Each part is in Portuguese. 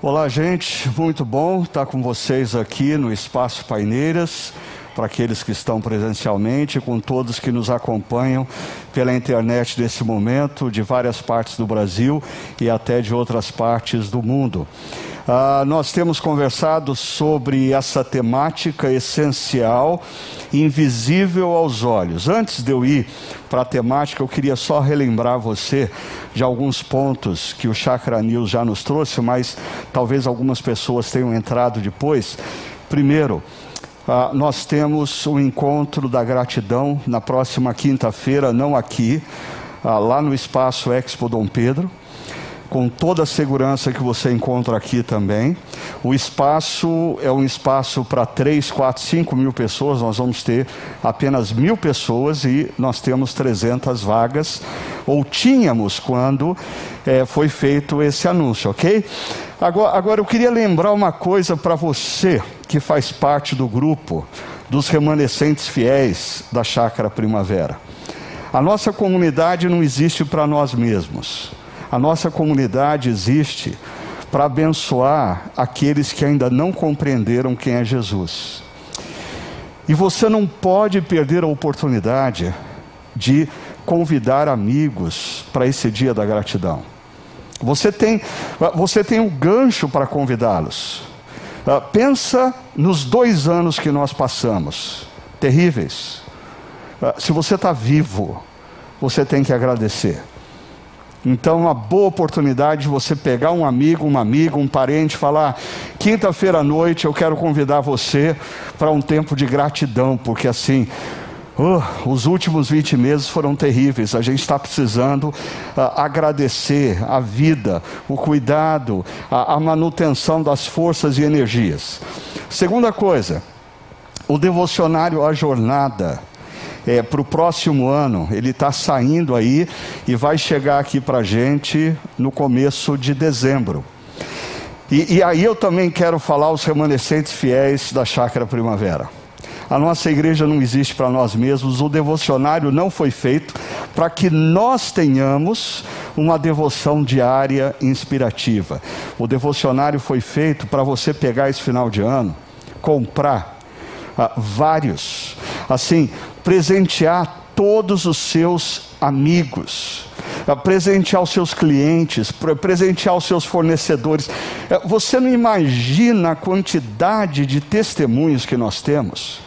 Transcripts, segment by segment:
Olá, gente, muito bom estar com vocês aqui no Espaço Paineiras, para aqueles que estão presencialmente, com todos que nos acompanham pela internet nesse momento, de várias partes do Brasil e até de outras partes do mundo. Ah, nós temos conversado sobre essa temática essencial, invisível aos olhos. Antes de eu ir para a temática, eu queria só relembrar você de alguns pontos que o Chakra News já nos trouxe, mas talvez algumas pessoas tenham entrado depois. Primeiro, ah, nós temos o encontro da gratidão na próxima quinta-feira, não aqui, ah, lá no espaço Expo Dom Pedro com toda a segurança que você encontra aqui também. O espaço é um espaço para 3, 4, 5 mil pessoas. Nós vamos ter apenas mil pessoas e nós temos 300 vagas, ou tínhamos quando é, foi feito esse anúncio, ok? Agora, agora eu queria lembrar uma coisa para você que faz parte do grupo dos remanescentes fiéis da Chácara Primavera. A nossa comunidade não existe para nós mesmos. A nossa comunidade existe para abençoar aqueles que ainda não compreenderam quem é Jesus. E você não pode perder a oportunidade de convidar amigos para esse dia da gratidão. Você tem, você tem um gancho para convidá-los. Uh, pensa nos dois anos que nós passamos, terríveis. Uh, se você está vivo, você tem que agradecer. Então, uma boa oportunidade de você pegar um amigo, uma amiga, um parente, falar: quinta-feira à noite eu quero convidar você para um tempo de gratidão, porque assim. Uh, os últimos 20 meses foram terríveis. A gente está precisando uh, agradecer a vida, o cuidado, a, a manutenção das forças e energias. Segunda coisa, o devocionário A Jornada é, para o próximo ano. Ele está saindo aí e vai chegar aqui para a gente no começo de dezembro. E, e aí eu também quero falar aos remanescentes fiéis da Chácara Primavera. A nossa igreja não existe para nós mesmos, o devocionário não foi feito para que nós tenhamos uma devoção diária inspirativa. O devocionário foi feito para você pegar esse final de ano, comprar vários, assim, presentear todos os seus amigos, presentear os seus clientes, presentear os seus fornecedores. É, você não imagina a quantidade de testemunhos que nós temos,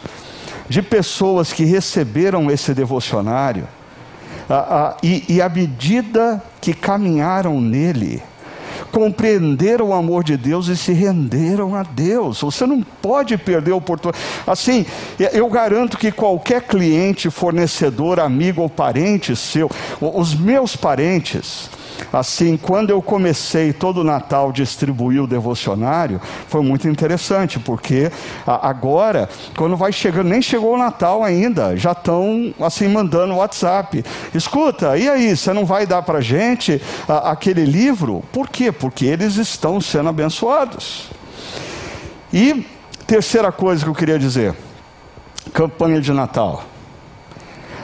de pessoas que receberam esse devocionário, e, e à medida que caminharam nele, compreenderam o amor de Deus e se renderam a Deus. Você não pode perder a oportunidade. Assim, eu garanto que qualquer cliente, fornecedor, amigo ou parente seu, os meus parentes, Assim, quando eu comecei todo o Natal distribuir o devocionário, foi muito interessante, porque agora, quando vai chegando, nem chegou o Natal ainda, já estão assim mandando WhatsApp. Escuta, e aí, você não vai dar para gente aquele livro? Por quê? Porque eles estão sendo abençoados. E terceira coisa que eu queria dizer: campanha de Natal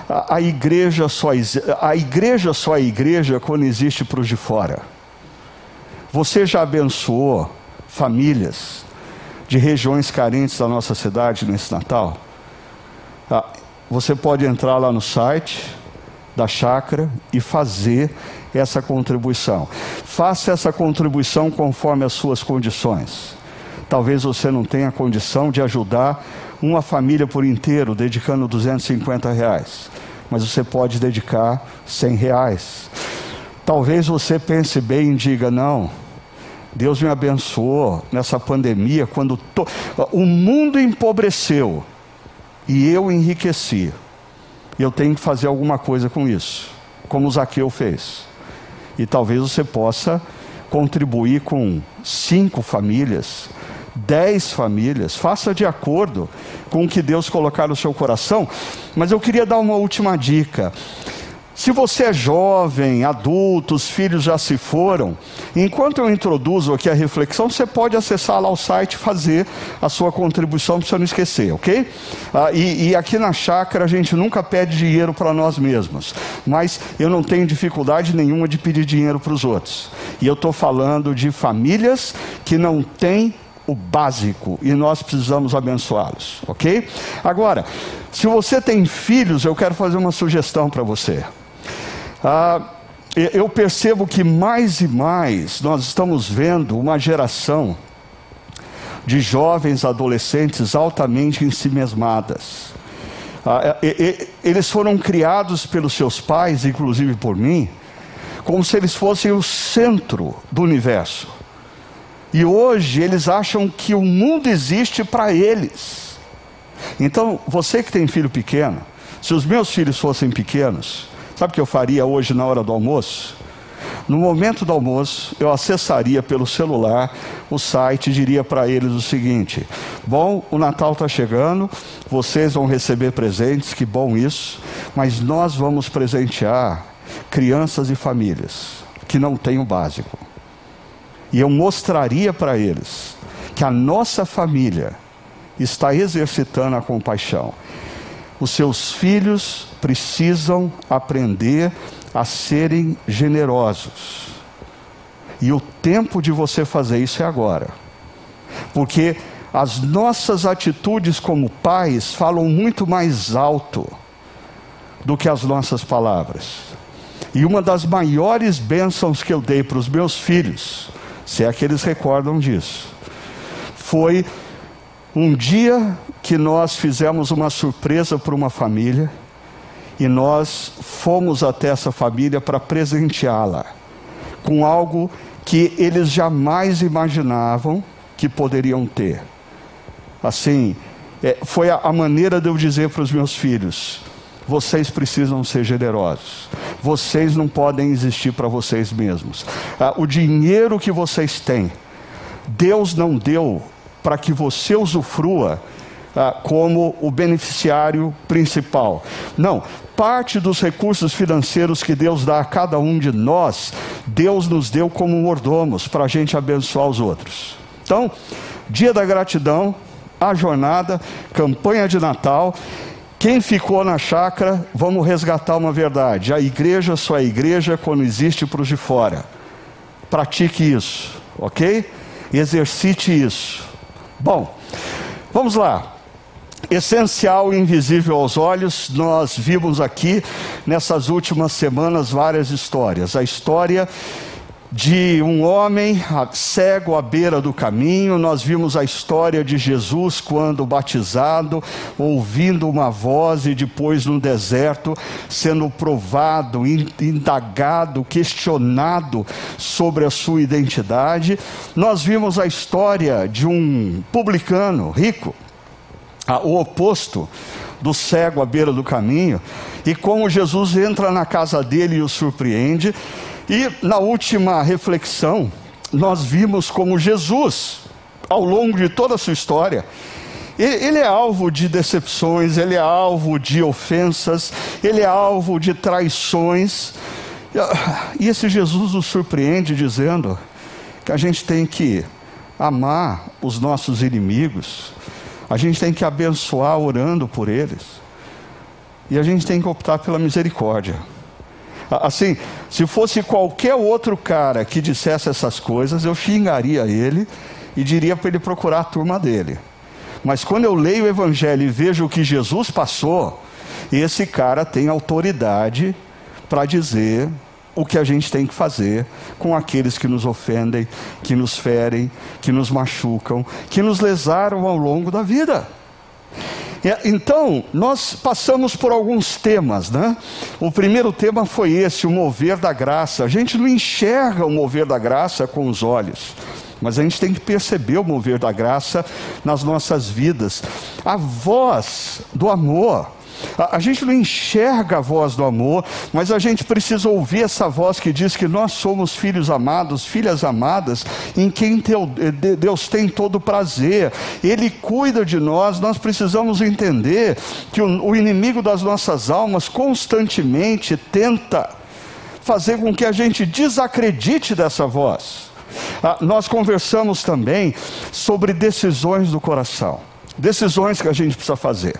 a, igreja só, a igreja só é igreja quando existe para os de fora. Você já abençoou famílias de regiões carentes da nossa cidade nesse Natal? Ah, você pode entrar lá no site da chácara e fazer essa contribuição. Faça essa contribuição conforme as suas condições. Talvez você não tenha condição de ajudar uma família por inteiro, dedicando 250 reais. Mas você pode dedicar 100 reais. Talvez você pense bem e diga: não, Deus me abençoou nessa pandemia, quando to... o mundo empobreceu e eu enriqueci. Eu tenho que fazer alguma coisa com isso, como Zaqueu fez. E talvez você possa contribuir com cinco famílias, dez famílias, faça de acordo com o que Deus colocar no seu coração. Mas eu queria dar uma última dica. Se você é jovem, adulto, os filhos já se foram, enquanto eu introduzo aqui a reflexão, você pode acessar lá o site e fazer a sua contribuição para você não esquecer, ok? Ah, e, e aqui na chácara a gente nunca pede dinheiro para nós mesmos, mas eu não tenho dificuldade nenhuma de pedir dinheiro para os outros. E eu estou falando de famílias que não têm o básico e nós precisamos abençoá-los, ok? Agora, se você tem filhos, eu quero fazer uma sugestão para você. Ah, eu percebo que mais e mais nós estamos vendo uma geração de jovens adolescentes altamente ensimesmadas. Ah, eles foram criados pelos seus pais, inclusive por mim, como se eles fossem o centro do universo. E hoje eles acham que o mundo existe para eles. Então, você que tem filho pequeno, se os meus filhos fossem pequenos, Sabe o que eu faria hoje na hora do almoço? No momento do almoço, eu acessaria pelo celular o site e diria para eles o seguinte: Bom, o Natal está chegando, vocês vão receber presentes, que bom isso, mas nós vamos presentear crianças e famílias que não têm o básico. E eu mostraria para eles que a nossa família está exercitando a compaixão. Os seus filhos precisam aprender a serem generosos. E o tempo de você fazer isso é agora. Porque as nossas atitudes como pais falam muito mais alto do que as nossas palavras. E uma das maiores bênçãos que eu dei para os meus filhos, se é que eles recordam disso, foi um dia que nós fizemos uma surpresa para uma família e nós fomos até essa família para presenteá-la com algo que eles jamais imaginavam que poderiam ter. Assim, é, foi a, a maneira de eu dizer para os meus filhos: vocês precisam ser generosos. Vocês não podem existir para vocês mesmos. Ah, o dinheiro que vocês têm, Deus não deu para que você usufrua ah, como o beneficiário principal. Não, parte dos recursos financeiros que Deus dá a cada um de nós, Deus nos deu como mordomos para a gente abençoar os outros. Então, dia da gratidão, a jornada, campanha de Natal. Quem ficou na chácara, vamos resgatar uma verdade: a igreja só é igreja quando existe para os de fora. Pratique isso, ok? Exercite isso. Bom, vamos lá essencial e invisível aos olhos, nós vimos aqui nessas últimas semanas várias histórias. A história de um homem cego à beira do caminho, nós vimos a história de Jesus quando batizado, ouvindo uma voz e depois no deserto sendo provado, indagado, questionado sobre a sua identidade. Nós vimos a história de um publicano rico o oposto do cego à beira do caminho, e como Jesus entra na casa dele e o surpreende. E na última reflexão, nós vimos como Jesus, ao longo de toda a sua história, ele é alvo de decepções, ele é alvo de ofensas, ele é alvo de traições. E esse Jesus nos surpreende dizendo que a gente tem que amar os nossos inimigos, a gente tem que abençoar orando por eles. E a gente tem que optar pela misericórdia. Assim, se fosse qualquer outro cara que dissesse essas coisas, eu xingaria ele e diria para ele procurar a turma dele. Mas quando eu leio o Evangelho e vejo o que Jesus passou, esse cara tem autoridade para dizer o que a gente tem que fazer com aqueles que nos ofendem, que nos ferem, que nos machucam, que nos lesaram ao longo da vida. Então, nós passamos por alguns temas, né? O primeiro tema foi esse, o mover da graça. A gente não enxerga o mover da graça com os olhos, mas a gente tem que perceber o mover da graça nas nossas vidas. A voz do amor A, a, gente não enxerga a voz do amor, mas a gente precisa ouvir essa voz que diz que nós somos filhos amados, filhas amadas, em quem Deus tem todo prazer. Ele cuida de nós, nós precisamos entender que o, o inimigo das nossas almas constantemente tenta fazer com que a gente desacredite dessa voz. Ah, nós conversamos também sobre decisões do coração, decisões que a gente precisa fazer.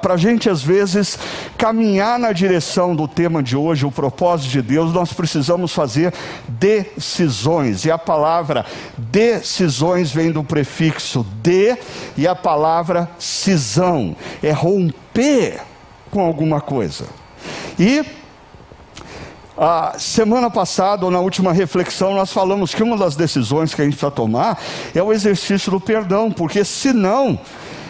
Para a gente, às vezes, caminhar na direção do tema de hoje, o propósito de Deus, nós precisamos fazer decisões. E a palavra decisões vem do prefixo de e a palavra cisão é romper com alguma coisa. E a semana passada, ou na última reflexão, nós falamos que uma das decisões que a gente precisa tomar é o exercício do perdão, porque senão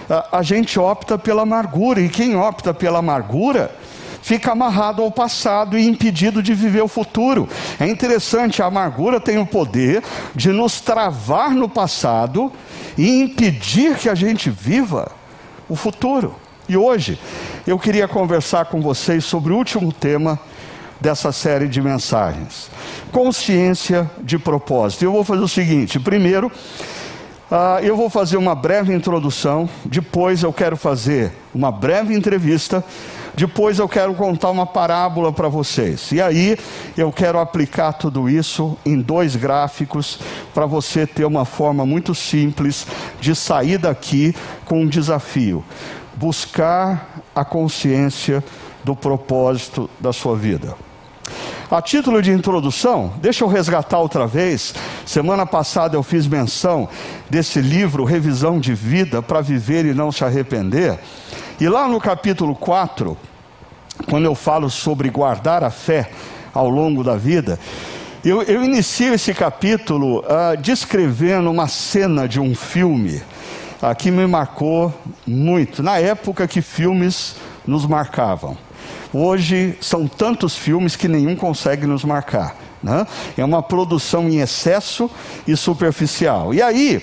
a, gente opta pela amargura, e quem opta pela amargura fica amarrado ao passado e impedido de viver o futuro. É interessante, a amargura tem o poder de nos travar no passado e impedir que a gente viva o futuro. E hoje eu queria conversar com vocês sobre o último tema dessa série de mensagens. Consciência de propósito. Eu vou fazer o seguinte: primeiro, uh, eu vou fazer uma breve introdução, depois eu quero fazer uma breve entrevista. Depois eu quero contar uma parábola para vocês. E aí eu quero aplicar tudo isso em dois gráficos para você ter uma forma muito simples de sair daqui com um desafio: buscar a consciência do propósito da sua vida. A título de introdução, deixa eu resgatar outra vez. Semana passada eu fiz menção desse livro, Revisão de Vida para Viver e Não Se Arrepender. E lá no capítulo 4, quando eu falo sobre guardar a fé ao longo da vida, eu, eu inicio esse capítulo uh, descrevendo uma cena de um filme uh, que me marcou muito, na época que filmes nos marcavam. Hoje são tantos filmes que nenhum consegue nos marcar. Né? É uma produção em excesso e superficial. E aí,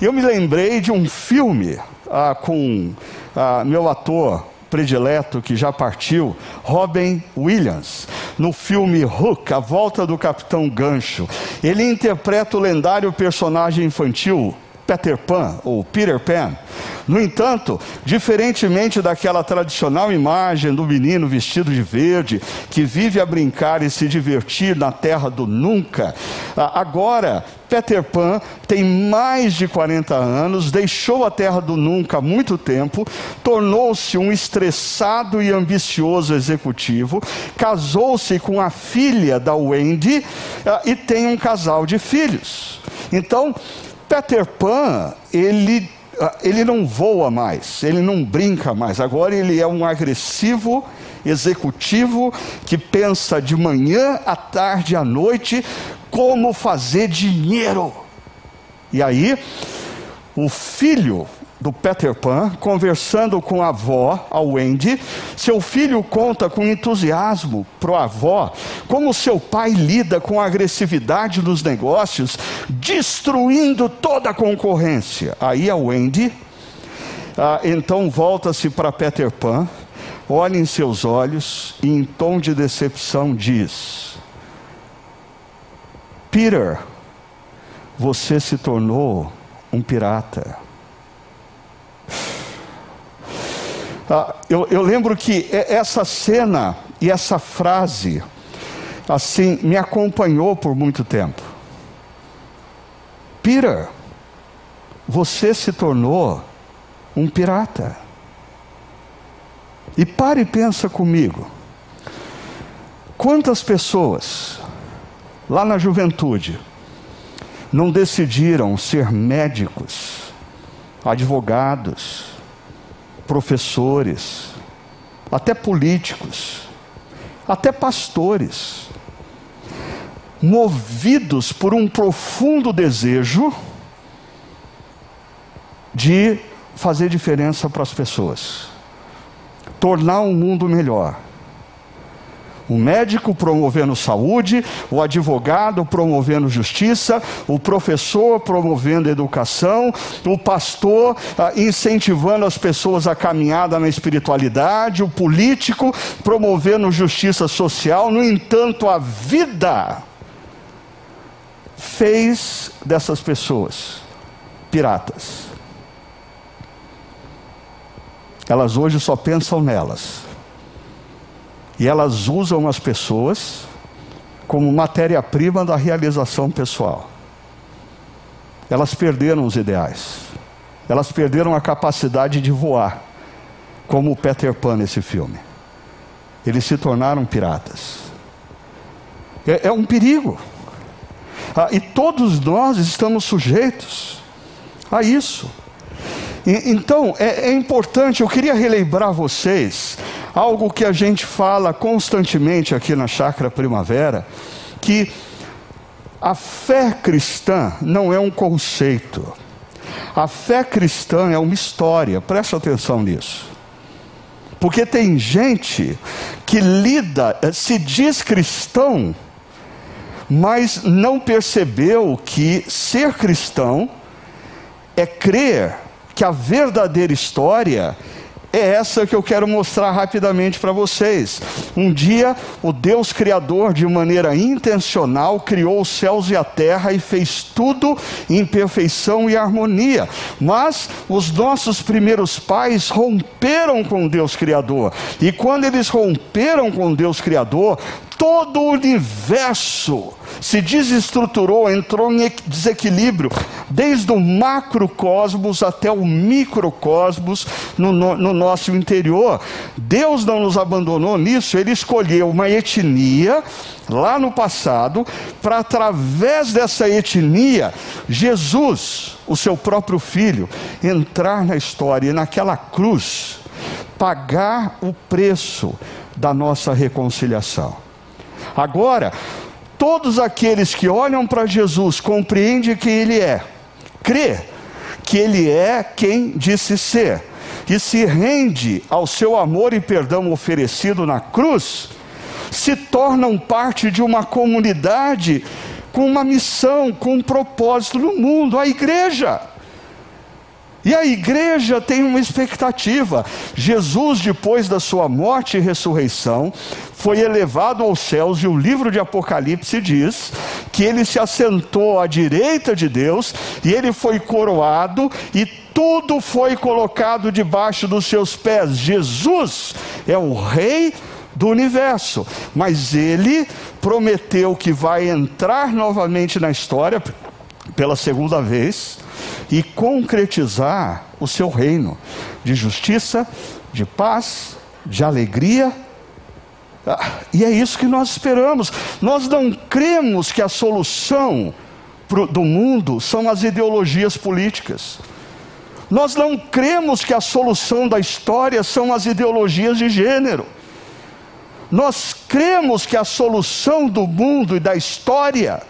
eu me lembrei de um filme ah, com ah, meu ator predileto que já partiu, Robin Williams, no filme Hook, A Volta do Capitão Gancho. Ele interpreta o lendário personagem infantil Peter Pan ou Peter Pan. No entanto, diferentemente daquela tradicional imagem do menino vestido de verde, que vive a brincar e se divertir na terra do nunca, agora Peter Pan tem mais de 40 anos, deixou a terra do nunca há muito tempo, tornou-se um estressado e ambicioso executivo, casou-se com a filha da Wendy e tem um casal de filhos. Então, Peter Pan, ele, ah, ele não voa mais, ele não brinca mais. Agora ele é um agressivo executivo que pensa de manhã à tarde à noite como fazer dinheiro. E aí, o filho do Peter Pan, conversando com a avó, a Wendy, seu filho conta com entusiasmo para a avó como seu pai lida com a agressividade nos negócios, destruindo toda a concorrência. Aí a Wendy, ah, então volta-se para Peter Pan, olha em seus olhos e em tom de decepção diz: Peter, você se tornou um pirata. Ah, eu, eu lembro que essa cena e essa frase, assim, me acompanhou por muito tempo. Peter, você se tornou um pirata. E pare e pensa comigo. Quantas pessoas, lá na juventude, não decidiram ser médicos, advogados, professores, até políticos, até pastores, movidos por um profundo desejo de fazer diferença para as pessoas, tornar o mundo melhor. O médico promovendo saúde, o advogado promovendo justiça, o professor promovendo educação, o pastor ah, incentivando as pessoas a caminhada na espiritualidade, o político promovendo justiça social. No entanto, a vida fez dessas pessoas piratas. Elas hoje só pensam nelas. E elas usam as pessoas como matéria-prima da realização pessoal. Elas perderam os ideais. Elas perderam a capacidade de voar, como o Peter Pan nesse filme. Eles se tornaram piratas. É, é um perigo. Ah, e todos nós estamos sujeitos a isso. E, então, é, é importante, eu queria relembrar vocês algo que a gente fala constantemente aqui na Chácara Primavera, que a fé cristã não é um conceito. A fé cristã é uma história, preste atenção nisso. Porque tem gente que lida, eh, se diz cristão, mas não percebeu que ser cristão é crer que a verdadeira história é essa que eu quero mostrar rapidamente para vocês. Um dia, o Deus Criador, de maneira intencional, criou os céus e a terra e fez tudo em perfeição e harmonia. Mas os nossos primeiros pais romperam com Deus Criador. E quando eles romperam com Deus Criador, todo o universo se desestruturou, entrou em desequilíbrio, desde o macrocosmos até o microcosmos no, no, no nosso interior. Deus não nos abandonou nisso, Ele escolheu uma etnia lá no passado, para através dessa etnia, Jesus, o seu próprio filho, entrar na história e naquela cruz, pagar o preço da nossa reconciliação. Agora, todos aqueles que olham para Jesus compreendem quem Ele é, crê que Ele é quem disse ser, e se rende ao seu amor e perdão oferecido na cruz, se tornam parte de uma comunidade com uma missão, com um propósito no mundo, a igreja. E a igreja tem uma expectativa. Jesus, depois da sua morte e ressurreição, foi elevado aos céus, e o livro de Apocalipse diz que ele se assentou à direita de Deus, e ele foi coroado, e tudo foi colocado debaixo dos seus pés. Jesus é o Rei do universo, mas ele prometeu que vai entrar novamente na história pela segunda vez e concretizar o seu reino de justiça, de paz, de alegria. Ah, e é isso que nós esperamos. Nós não cremos que a solução do mundo são as ideologias políticas. Nós não cremos que a solução da história são as ideologias de gênero. Nós cremos que a solução do mundo e da história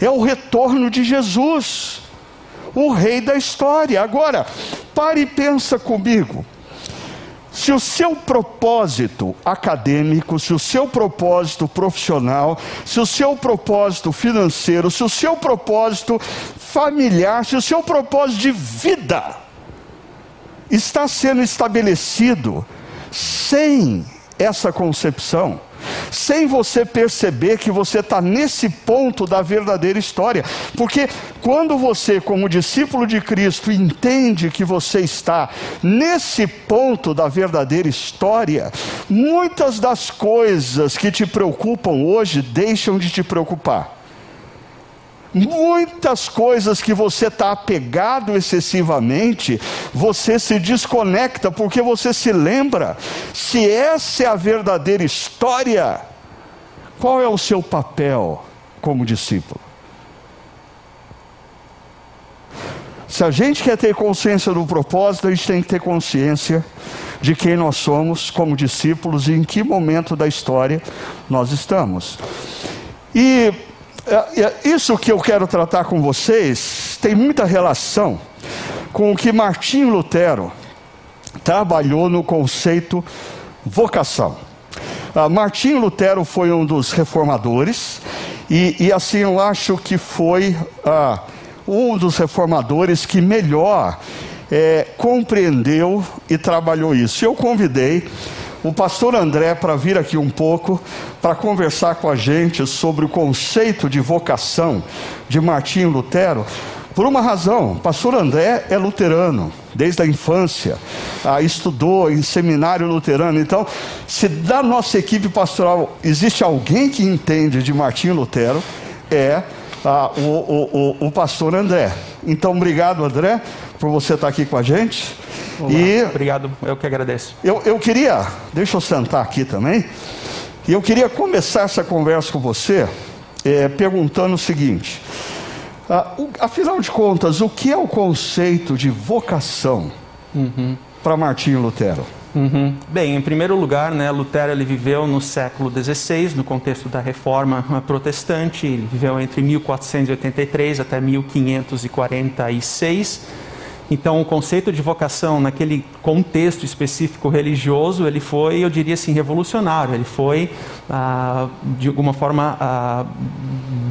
é o retorno de Jesus o rei da história. Agora, pare e pensa comigo. Se o seu propósito acadêmico, se o seu propósito profissional, se o seu propósito financeiro, se o seu propósito familiar, se o seu propósito de vida está sendo estabelecido sem essa concepção, sem você perceber que você está nesse ponto da verdadeira história. Porque quando você, como discípulo de Cristo, entende que você está nesse ponto da verdadeira história, muitas das coisas que te preocupam hoje deixam de te preocupar. Muitas coisas que você está apegado excessivamente, você se desconecta porque você se lembra. Se essa é a verdadeira história, qual é o seu papel como discípulo? Se a gente quer ter consciência do propósito, a gente tem que ter consciência de quem nós somos como discípulos e em que momento da história nós estamos. E isso que eu quero tratar com vocês tem muita relação com o que Martinho Lutero trabalhou no conceito vocação. Ah, Martinho Lutero foi um dos reformadores, e, e assim eu acho que foi ah, um dos reformadores que melhor é, compreendeu e trabalhou isso. Eu convidei o pastor André para vir aqui um pouco para conversar com a gente sobre o conceito de vocação de Martinho Lutero. Por uma razão, pastor André é luterano, desde a infância, ah, estudou em seminário luterano. Então, se da nossa equipe pastoral existe alguém que entende de Martinho Lutero, é ah, o, o, o, o pastor André. Então, obrigado, André, por você estar aqui com a gente. Olá, e obrigado, eu que agradeço. Eu, eu queria, deixa eu sentar aqui também, e eu queria começar essa conversa com você é, perguntando o seguinte: ah, o, afinal de contas, o que é o conceito de vocação uhum. para Martinho Lutero? Uhum. Bem, em primeiro lugar, né, Lutero ele viveu no século XVI, no contexto da Reforma Protestante, ele viveu entre 1483 até 1546 então, o conceito de vocação naquele contexto específico religioso, ele foi, eu diria assim, revolucionário. Ele foi, ah, de alguma forma, ah,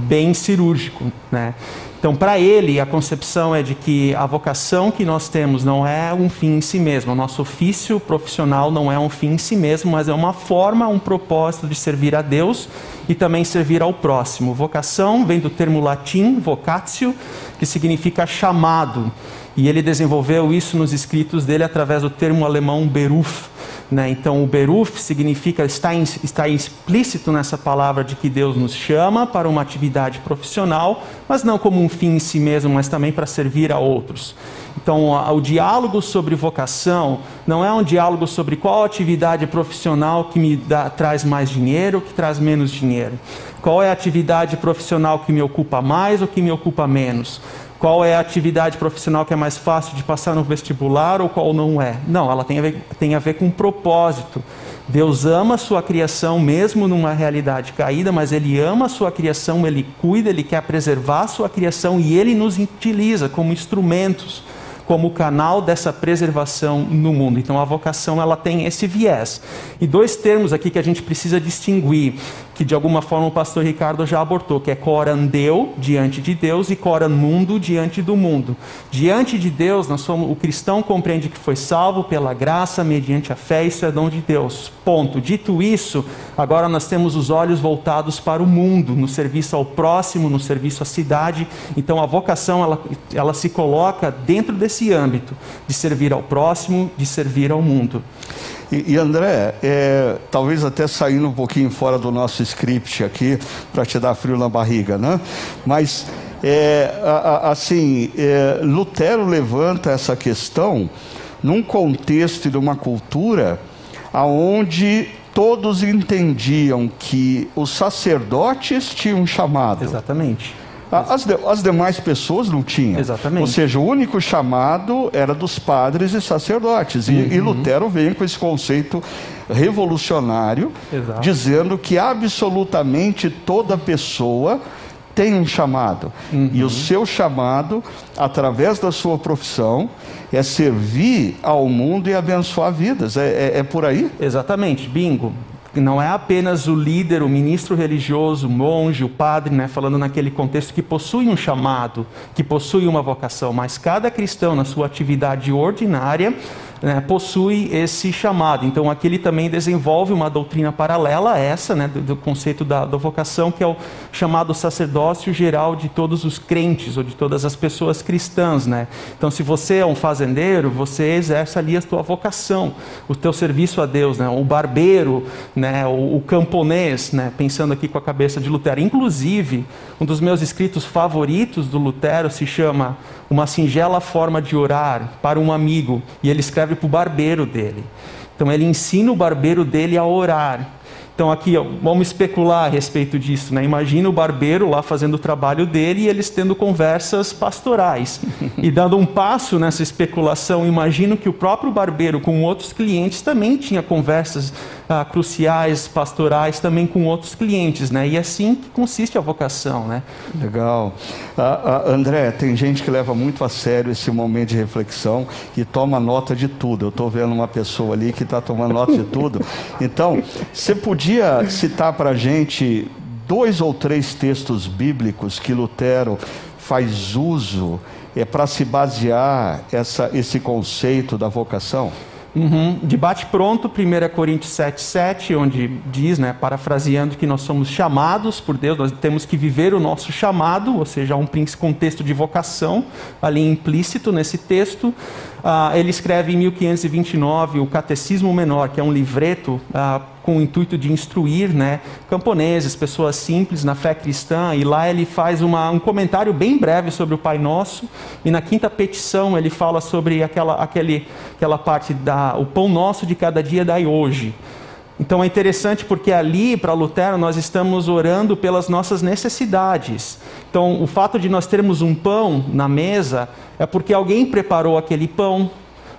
bem cirúrgico, né? Então, para ele, a concepção é de que a vocação que nós temos não é um fim em si mesmo. O nosso ofício profissional não é um fim em si mesmo, mas é uma forma, um propósito de servir a Deus e também servir ao próximo. Vocação vem do termo latim vocatio, que significa chamado. E ele desenvolveu isso nos escritos dele através do termo alemão Beruf. Né? Então, o Beruf significa, está, está explícito nessa palavra de que Deus nos chama para uma atividade profissional, mas não como um fim em si mesmo, mas também para servir a outros. Então, o diálogo sobre vocação não é um diálogo sobre qual atividade profissional que me dá, traz mais dinheiro ou que traz menos dinheiro. Qual é a atividade profissional que me ocupa mais ou que me ocupa menos qual é a atividade profissional que é mais fácil de passar no vestibular ou qual não é. Não, ela tem a ver, tem a ver com propósito. Deus ama a sua criação, mesmo numa realidade caída, mas Ele ama a sua criação, Ele cuida, Ele quer preservar a sua criação e Ele nos utiliza como instrumentos como canal dessa preservação no mundo. Então a vocação ela tem esse viés. E dois termos aqui que a gente precisa distinguir que de alguma forma o pastor Ricardo já abortou, que é corandeu diante de Deus e coramundo diante do mundo. Diante de Deus, nós somos, o cristão compreende que foi salvo pela graça mediante a fé, isso é dom de Deus. Ponto. Dito isso, agora nós temos os olhos voltados para o mundo, no serviço ao próximo, no serviço à cidade. Então a vocação ela, ela se coloca dentro desse âmbito de servir ao próximo, de servir ao mundo. E, e André, é, talvez até saindo um pouquinho fora do nosso script aqui, para te dar frio na barriga, né? Mas, é, a, a, assim, é, Lutero levanta essa questão num contexto de uma cultura aonde todos entendiam que os sacerdotes tinham chamado. Exatamente. As, de, as demais pessoas não tinham. Exatamente. Ou seja, o único chamado era dos padres e sacerdotes. E, uhum. e Lutero veio com esse conceito revolucionário, Exato. dizendo que absolutamente toda pessoa tem um chamado. Uhum. E o seu chamado, através da sua profissão, é servir ao mundo e abençoar vidas. É, é, é por aí? Exatamente, bingo não é apenas o líder, o ministro religioso, o monge, o padre, né, falando naquele contexto que possui um chamado, que possui uma vocação, mas cada cristão na sua atividade ordinária né, possui esse chamado. Então aqui ele também desenvolve uma doutrina paralela a essa, né, do, do conceito da, da, vocação, que é o chamado sacerdócio geral de todos os crentes ou de todas as pessoas cristãs. Né? Então se você é um fazendeiro, você exerce ali a tua vocação, o teu serviço a Deus, né? o barbeiro, né? o, o camponês, né? pensando aqui com a cabeça de Lutero. Inclusive, um dos meus escritos favoritos do Lutero se chama Uma Singela Forma de Orar para um Amigo, e ele escreve para o barbeiro dele. Então ele ensina o barbeiro dele a orar. Então aqui ó, vamos especular a respeito disso, né? Imagina o barbeiro lá fazendo o trabalho dele e eles tendo conversas pastorais. e dando um passo nessa especulação, imagino que o próprio barbeiro com outros clientes também tinha conversas ah, cruciais, pastorais, também com outros clientes, né? E é assim que consiste a vocação, né? Legal. Ah, ah, André, tem gente que leva muito a sério esse momento de reflexão e toma nota de tudo. Eu estou vendo uma pessoa ali que está tomando nota de tudo. Então, você podia citar para a gente dois ou três textos bíblicos que Lutero faz uso é, para se basear essa, esse conceito da vocação? Uhum. Debate pronto, 1 Coríntios 7, 7, onde diz, né, parafraseando, que nós somos chamados por Deus, nós temos que viver o nosso chamado, ou seja, há um contexto de vocação ali implícito nesse texto. Uh, ele escreve em 1529 o Catecismo Menor, que é um livreto uh, com o intuito de instruir né, camponeses, pessoas simples na fé cristã, e lá ele faz uma, um comentário bem breve sobre o Pai Nosso, e na quinta petição ele fala sobre aquela, aquele, aquela parte da o pão nosso de cada dia dai hoje. Então é interessante porque ali, para Lutero, nós estamos orando pelas nossas necessidades. Então, o fato de nós termos um pão na mesa é porque alguém preparou aquele pão,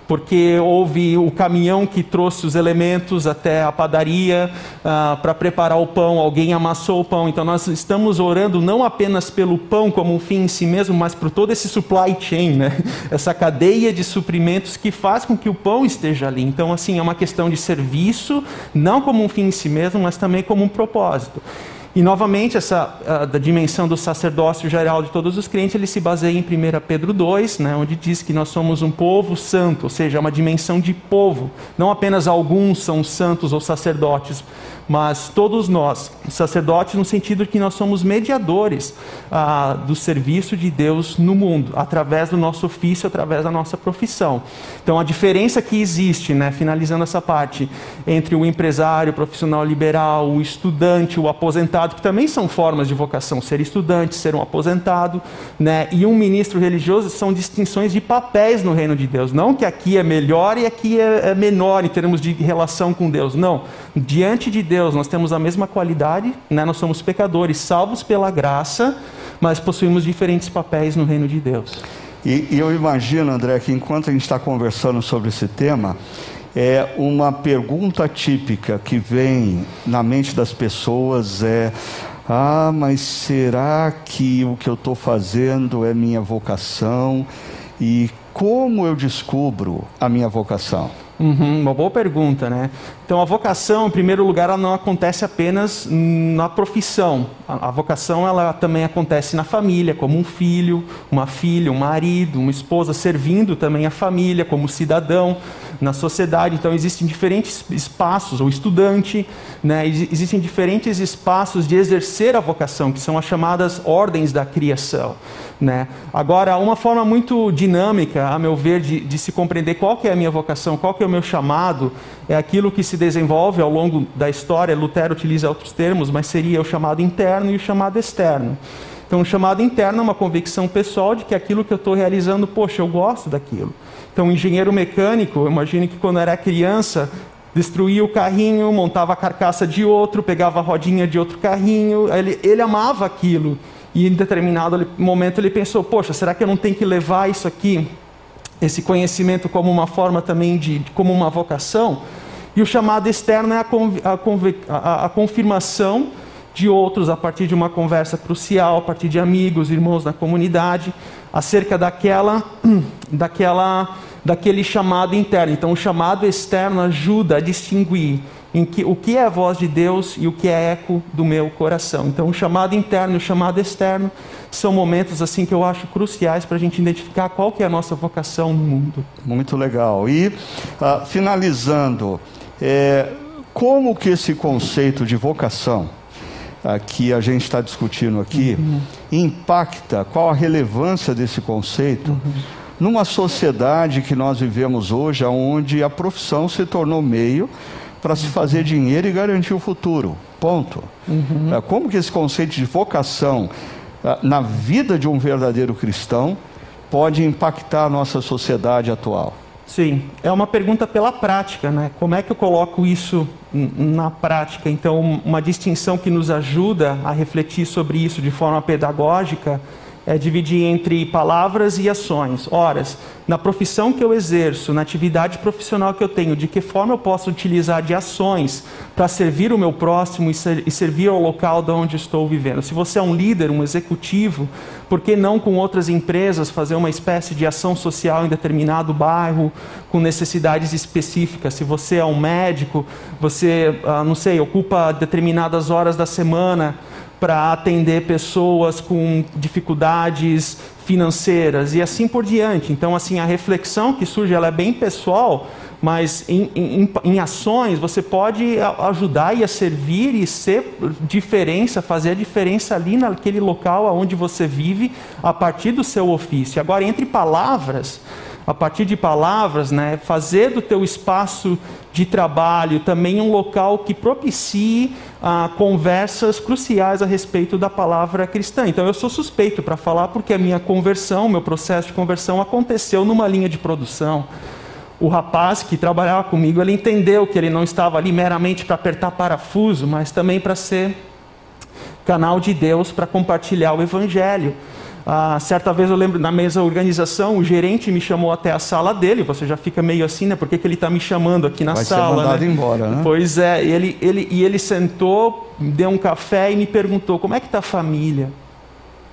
porque houve o caminhão que trouxe os elementos até a padaria uh, para preparar o pão, alguém amassou o pão. Então nós estamos orando não apenas pelo pão como um fim em si mesmo, mas por todo esse supply chain, né? essa cadeia de suprimentos que faz com que o pão esteja ali. Então, assim, é uma questão de serviço, não como um fim em si mesmo, mas também como um propósito. E novamente, essa da dimensão do sacerdócio geral de todos os crentes, ele se baseia em 1 Pedro 2, né, onde diz que nós somos um povo santo, ou seja, uma dimensão de povo. Não apenas alguns são santos ou sacerdotes, mas todos nós, sacerdotes, no sentido de que nós somos mediadores ah, do serviço de Deus no mundo, através do nosso ofício, através da nossa profissão. Então, a diferença que existe, né, finalizando essa parte, entre o empresário, o profissional liberal, o estudante, o aposentado, que também são formas de vocação, ser estudante, ser um aposentado, né, e um ministro religioso, são distinções de papéis no reino de Deus. Não que aqui é melhor e aqui é, é menor em termos de relação com Deus. Não. Diante de Deus, nós temos a mesma qualidade, né? nós somos pecadores salvos pela graça, mas possuímos diferentes papéis no reino de Deus. E, e eu imagino, André, que enquanto a gente está conversando sobre esse tema, é uma pergunta típica que vem na mente das pessoas é ah, mas será que o que eu estou fazendo é minha vocação? E como eu descubro a minha vocação? Uhum, uma boa pergunta, né? Então, a vocação, em primeiro lugar, ela não acontece apenas na profissão. A, vocação, ela também acontece na família, como um filho, uma filha, um marido, uma esposa, servindo também a família, como cidadão na sociedade. Então, existem diferentes espaços, ou estudante, né? existem diferentes espaços de exercer a vocação, que são as chamadas ordens da criação. Né? Agora, uma forma muito dinâmica, a meu ver, de, de se compreender qual que é a minha vocação, qual que é o meu chamado, é aquilo que se desenvolve ao longo da história. Lutero utiliza outros termos, mas seria o chamado interno e o chamado externo. Então, o chamado interno é uma convicção pessoal de que aquilo que eu estou realizando, poxa, eu gosto daquilo. Então, o engenheiro mecânico, imagine que quando era criança, destruía o carrinho, montava a carcaça de outro, pegava a rodinha de outro carrinho, ele, ele amava aquilo. E em determinado momento ele pensou: poxa, será que eu não tenho que levar isso aqui, esse conhecimento, como uma forma também de, como uma vocação? E o chamado externo é a, a, a, confirmação de outros a partir de uma conversa crucial, a partir de amigos, irmãos na comunidade, acerca daquela, daquela, daquele chamado interno. Então, o chamado externo ajuda a distinguir em que, o que é a voz de Deus e o que é eco do meu coração. Então, o chamado interno e o chamado externo são momentos assim que eu acho cruciais para a gente identificar qual que é a nossa vocação no mundo. Muito legal. E uh, finalizando, é, como que esse conceito de vocação uh, que a gente está discutindo aqui uhum. impacta? Qual a relevância desse conceito? Uhum. Numa sociedade que nós vivemos hoje, onde a profissão se tornou meio para se fazer dinheiro e garantir o futuro. Ponto. Uhum. É, como que esse conceito de vocação é, na vida de um verdadeiro cristão pode impactar a nossa sociedade atual? Sim, é uma pergunta pela prática, né? Como é que eu coloco isso na prática? Então, uma distinção que nos ajuda a refletir sobre isso de forma pedagógica é dividir entre palavras e ações. Horas, na profissão que eu exerço, na atividade profissional que eu tenho, de que forma eu posso utilizar de ações para servir o meu próximo e, ser, e servir ao local de onde estou vivendo. Se você é um líder, um executivo, por que não com outras empresas fazer uma espécie de ação social em determinado bairro com necessidades específicas? Se você é um médico, você, ah, não sei, ocupa determinadas horas da semana para atender pessoas com dificuldades financeiras e assim por diante. Então, assim, a reflexão que surge ela é bem pessoal, mas em, em, em ações você pode ajudar e a servir e ser diferença, fazer a diferença ali naquele local onde você vive a partir do seu ofício. Agora, entre palavras, a partir de palavras, né, fazer do teu espaço de trabalho também um local que propicie ah, conversas cruciais a respeito da palavra cristã. Então eu sou suspeito para falar porque a minha conversão, meu processo de conversão aconteceu numa linha de produção. O rapaz que trabalhava comigo, ele entendeu que ele não estava ali meramente para apertar parafuso, mas também para ser canal de Deus para compartilhar o evangelho. Ah, certa vez eu lembro na mesa organização, o gerente me chamou até a sala dele. Você já fica meio assim, né? Por que, que ele está me chamando aqui na Vai sala? Ser mandado né? embora, né? Pois é, ele, ele, e ele sentou, deu um café e me perguntou: como é que está a família?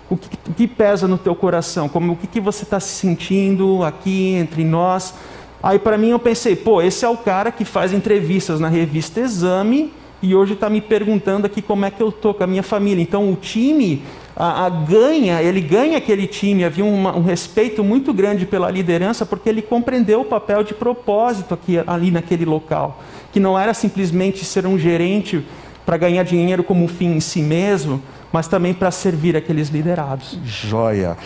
O que, o que, pesa no teu coração? Como, o que, que você está se sentindo aqui entre nós? Aí para mim eu pensei, pô, esse é o cara que faz entrevistas na revista Exame e hoje está me perguntando aqui como é que eu estou com a minha família. Então o time a, a ganha, ele ganha aquele time, havia uma, um respeito muito grande pela liderança, porque ele compreendeu o papel de propósito aqui, ali naquele local, que não era simplesmente ser um gerente para ganhar dinheiro como um fim em si mesmo, mas também para servir aqueles liderados. Joia.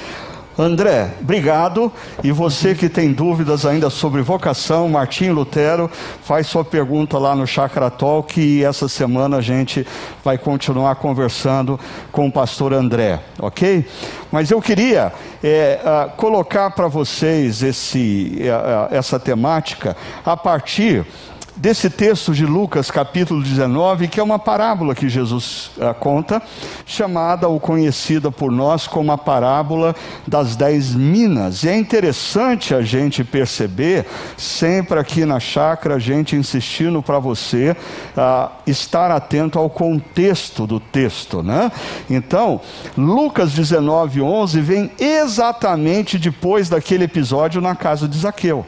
André, obrigado. E você que tem dúvidas ainda sobre vocação, Martim Lutero, faz sua pergunta lá no Chakra Talk e essa semana a gente vai continuar conversando com o pastor André, ok? Mas eu queria é, uh, colocar para vocês esse, uh, essa temática a partir desse texto de Lucas, capítulo 19, que é uma parábola que Jesus uh, conta, chamada ou conhecida por nós como a parábola das dez minas. E é interessante a gente perceber, sempre aqui na chácara, a gente insistindo para você uh, estar atento ao contexto do texto, né? Então, Lucas 19, 11 vem exatamente depois daquele episódio na casa de Zaqueu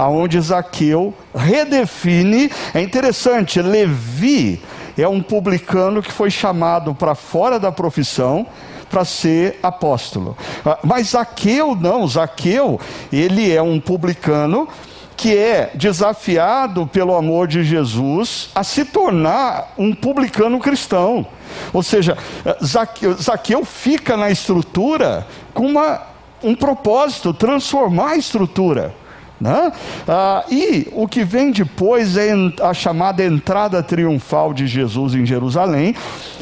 aonde Zaqueu redefine. É interessante, Levi é um publicano que foi chamado para fora da profissão para ser apóstolo. Ah, mas Zaqueu não, Zaqueu, ele é um publicano que é desafiado pelo amor de Jesus a se tornar um publicano cristão. Ou seja, Zaqueu, Zaqueu fica na estrutura com uma, um propósito, transformar a estrutura. Né? Ah, e o que vem depois é a chamada entrada triunfal de Jesus em Jerusalém,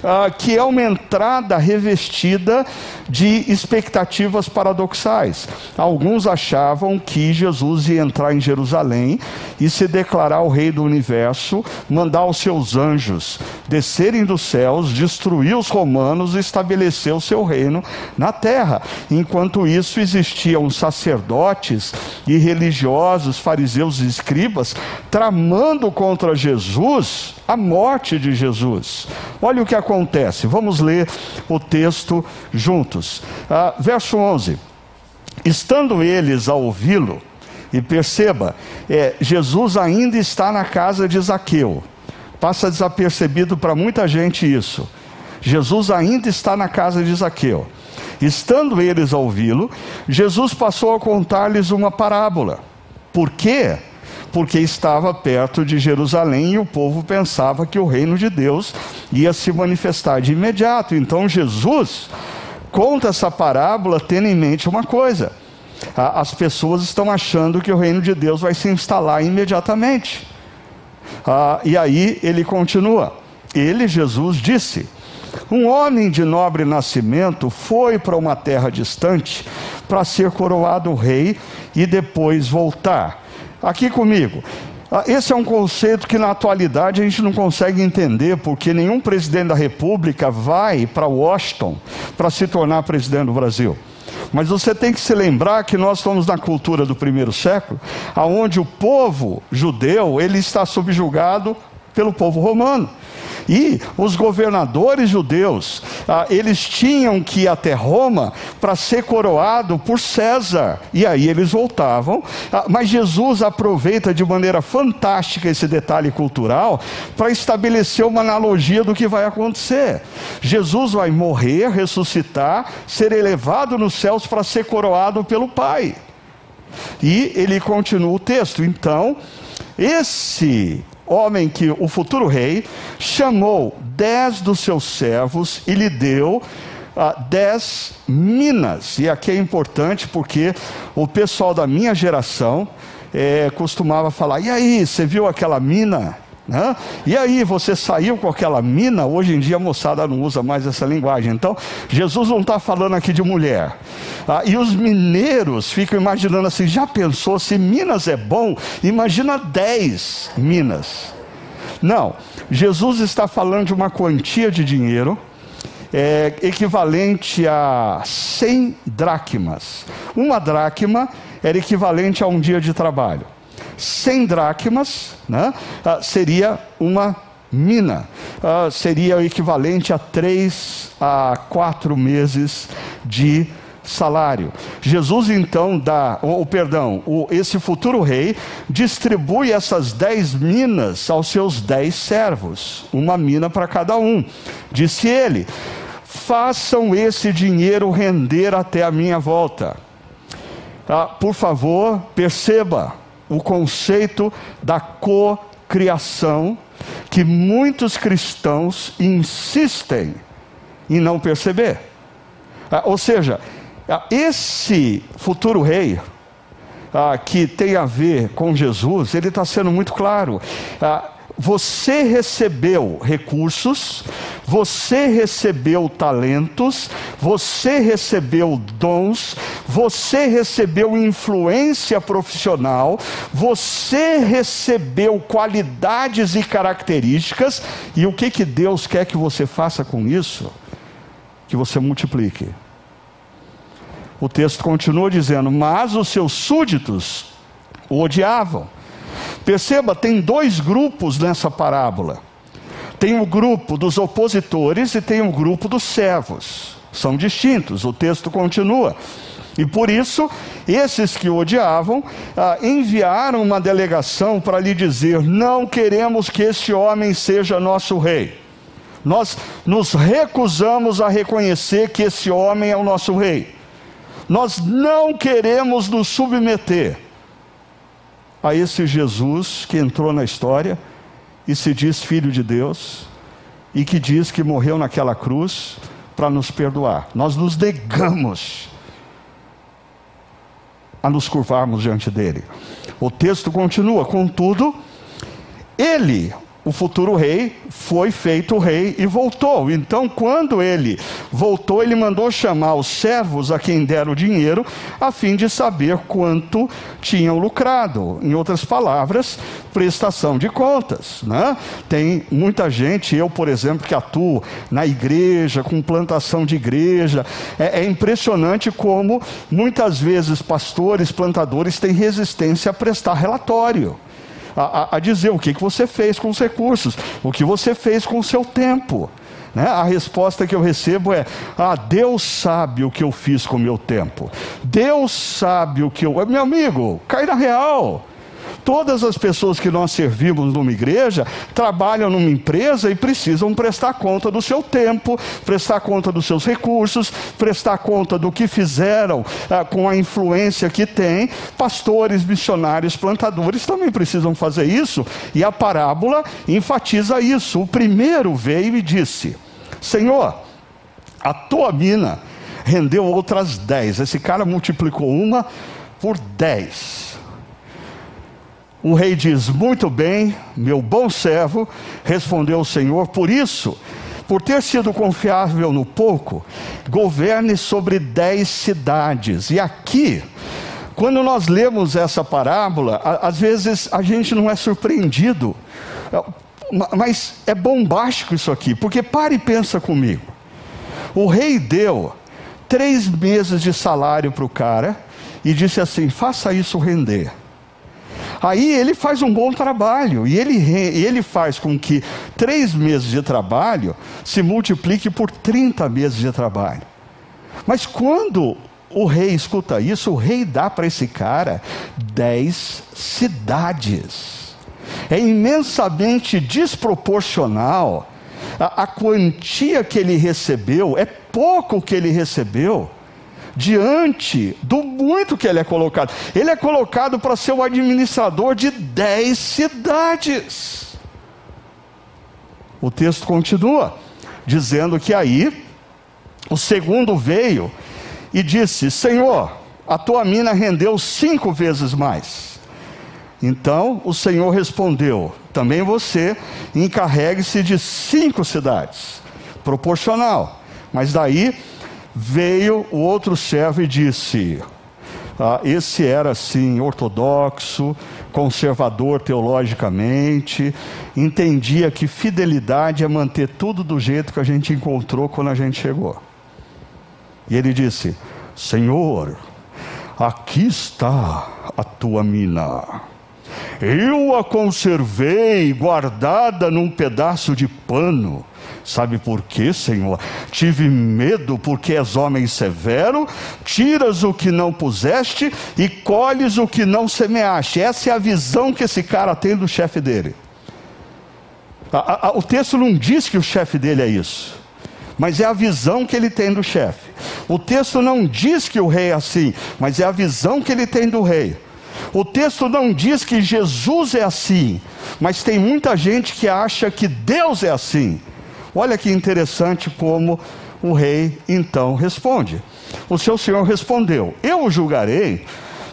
ah, que é uma entrada revestida de expectativas paradoxais. Alguns achavam que Jesus ia entrar em Jerusalém e se declarar o rei do universo, mandar os seus anjos descerem dos céus, destruir os romanos e estabelecer o seu reino na terra. Enquanto isso, existiam sacerdotes e religiosos, fariseus e escribas, tramando contra Jesus a morte de Jesus. Olha o que acontece, vamos ler o texto juntos. Ah, verso 11: Estando eles a ouvi-lo, e perceba, é, Jesus ainda está na casa de Zaqueu. Passa desapercebido para muita gente isso. Jesus ainda está na casa de Zaqueu. Estando eles a ouvi-lo, Jesus passou a contar-lhes uma parábola. Por quê? porque estava perto de Jerusalém e o povo pensava que o reino de Deus ia se manifestar de imediato. Então Jesus conta essa parábola tendo em mente uma coisa: as pessoas estão achando que o reino de Deus vai se instalar imediatamente. Ah, e aí ele continua. Ele, Jesus, disse: Um homem de nobre nascimento foi para uma terra distante para ser coroado rei e depois voltar. Aqui comigo. Ah, esse é um conceito que na atualidade a gente não consegue entender, porque nenhum presidente da República vai para Washington para se tornar presidente do Brasil. Mas você tem que se lembrar que nós estamos na cultura do primeiro século, aonde o povo judeu ele está subjugado pelo povo romano. E os governadores judeus, ah, eles tinham que ir até Roma para ser coroado por César. E aí eles voltavam. Ah, mas Jesus aproveita de maneira fantástica esse detalhe cultural para estabelecer uma analogia do que vai acontecer. Jesus vai morrer, ressuscitar, ser elevado nos céus para ser coroado pelo Pai. E ele continua o texto. Então, esse homem que o futuro rei chamou dez dos seus servos e lhe deu dez minas. E aqui é importante porque o pessoal da minha geração é, costumava falar: e aí, você viu aquela mina? Né? E aí, você saiu com aquela mina? Hoje em dia a moçada não usa mais essa linguagem. Então, Jesus não está falando aqui de mulher. Ah, e os mineiros ficam imaginando assim: já pensou, se Minas é bom, imagina 10 Minas. Não, Jesus está falando de uma quantia de dinheiro é, equivalente a 100 dracmas. Uma dracma era equivalente a um dia de trabalho. 100 dracmas né, ah, seria uma mina, uh, seria o equivalente a três a quatro meses de salário. Jesus então dá, ou perdão, o, esse futuro rei distribui essas dez minas aos seus dez servos, uma mina para cada um. Disse ele: façam esse dinheiro render até a minha volta. Ah, por favor, perceba o conceito da cocriação que muitos cristãos insistem em não perceber. Ah, ou seja, ah, esse futuro rei, ah, que tem a ver com Jesus, ele está sendo muito claro. Ah, você recebeu recursos, você recebeu talentos, você recebeu dons, você recebeu influência profissional, você recebeu qualidades e características, e o que, que Deus quer que você faça com isso? Que você multiplique. O texto continua dizendo: Mas os seus súditos o odiavam Perceba, tem dois grupos nessa parábola. Tem o grupo dos opositores e tem o grupo dos servos. São distintos, o texto continua. E por isso, esses que o odiavam ah, enviaram uma delegação para lhe dizer: Não queremos que este homem seja nosso rei. Nós nos recusamos a reconhecer que esse homem é o nosso rei. Nós não queremos nos submeter a esse Jesus que entrou na história e se diz filho de Deus e que diz que morreu naquela cruz para nos perdoar. Nós nos negamos a nos curvarmos diante dele. O texto continua, contudo, ele, o futuro rei foi feito rei e voltou. Então, quando ele voltou, ele mandou chamar os servos a quem deram o dinheiro, a fim de saber quanto tinham lucrado. Em outras palavras, prestação de contas. Né? Tem muita gente, eu, por exemplo, que atuo na igreja, com plantação de igreja. É, é impressionante como muitas vezes pastores, plantadores têm resistência a prestar relatório a, a dizer o que, que você fez com os recursos, o que você fez com o seu tempo. Né? A resposta que eu recebo é: Ah, Deus sabe o que eu fiz com o meu tempo. Deus sabe o que eu. Meu amigo, cai na real. Todas as pessoas que nós servimos numa igreja trabalham numa empresa e precisam prestar conta do seu tempo, prestar conta dos seus recursos, prestar conta do que fizeram ah, com a influência que tem. Pastores, missionários, plantadores também precisam fazer isso, e a parábola enfatiza isso. O primeiro veio e disse: Senhor, a tua mina rendeu outras dez. Esse cara multiplicou uma por dez. O rei diz: Muito bem, meu bom servo, respondeu o Senhor, por isso, por ter sido confiável no pouco, governe sobre dez cidades. E aqui, Quando nós lemos essa parábola, às vezes a gente não é surpreendido, mas é bombástico isso aqui, porque pare e pensa comigo. O rei deu três meses de salário para o cara e disse assim: faça isso render. Aí ele faz um bom trabalho e ele, ele faz com que três meses de trabalho se multiplique por 30 meses de trabalho. Mas quando o rei escuta isso, o rei dá para esse cara dez cidades. É imensamente desproporcional a, a quantia que ele recebeu, é pouco que ele recebeu diante do muito que ele é colocado. Ele é colocado para ser o administrador de dez cidades. O texto continua, dizendo que aí o segundo veio e disse: Senhor, a tua mina rendeu cinco vezes mais. Então o Senhor respondeu: Também você encarregue-se de cinco cidades, proporcional. Mas daí veio o outro servo e disse: ah, esse era assim, ortodoxo, conservador teologicamente, entendia que fidelidade é manter tudo do jeito que a gente encontrou quando a gente chegou. E ele disse: Senhor, aqui está a tua mina. Eu a conservei guardada num pedaço de pano Sabe por quê, Senhor? Tive medo porque és homem severo, tiras o que não puseste e colhes o que não semeaste. Essa é a visão que esse cara tem do chefe dele. o texto não diz que o chefe dele é isso, mas é a visão que ele tem do chefe. O texto não diz que o rei é assim, mas é a visão que ele tem do rei. O texto não diz que Jesus é assim, mas tem muita gente que acha que Deus é assim. Olha que interessante como o rei então responde. O seu senhor respondeu: Eu o julgarei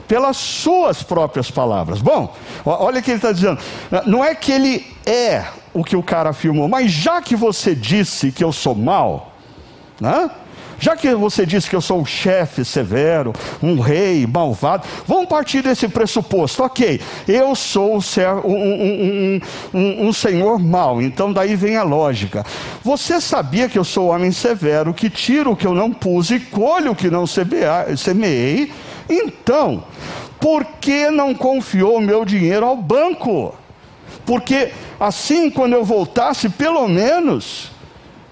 pelas suas próprias palavras. Bom, olha o que ele está dizendo. Não é que ele é o que o cara afirmou, mas já que você disse que eu sou mal, né? Já que você disse que eu sou um chefe severo, um rei malvado, vamos partir desse pressuposto. Ok, eu sou um, um, um, senhor mau, então daí vem a lógica. Você sabia que eu sou homem severo, que tiro o que eu não pus e colho o que não semeei? Então, por que não confiou o meu dinheiro ao banco? Porque assim, quando eu voltasse, pelo menos,